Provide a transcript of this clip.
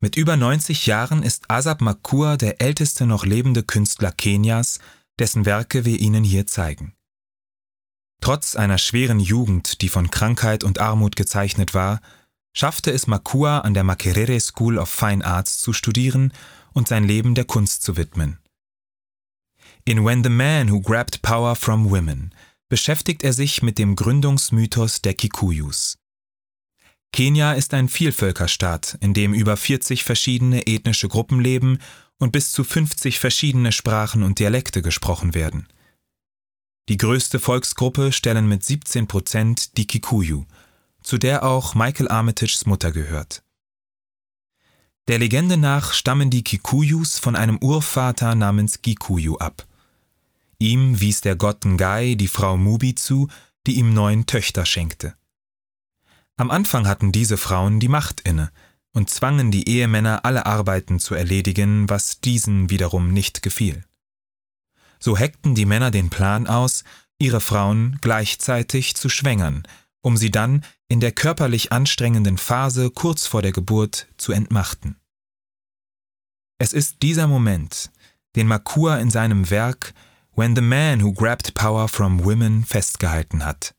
Mit über 90 Jahren ist Asap Makua der älteste noch lebende Künstler Kenias, dessen Werke wir Ihnen hier zeigen. Trotz einer schweren Jugend, die von Krankheit und Armut gezeichnet war, schaffte es Makua an der Makerere School of Fine Arts zu studieren und sein Leben der Kunst zu widmen. In When the Man Who Grabbed Power from Women beschäftigt er sich mit dem Gründungsmythos der Kikuyus. Kenia ist ein Vielvölkerstaat, in dem über 40 verschiedene ethnische Gruppen leben und bis zu 50 verschiedene Sprachen und Dialekte gesprochen werden. Die größte Volksgruppe stellen mit 17 Prozent die Kikuyu, zu der auch Michael Armitages Mutter gehört. Der Legende nach stammen die Kikuyus von einem Urvater namens Gikuyu ab. Ihm wies der Gott Ngai die Frau Mubi zu, die ihm neun Töchter schenkte. Am Anfang hatten diese Frauen die Macht inne und zwangen die Ehemänner alle Arbeiten zu erledigen, was diesen wiederum nicht gefiel. So heckten die Männer den Plan aus, ihre Frauen gleichzeitig zu schwängern, um sie dann in der körperlich anstrengenden Phase kurz vor der Geburt zu entmachten. Es ist dieser Moment, den Makua in seinem Werk When the Man Who Grabbed Power from Women festgehalten hat.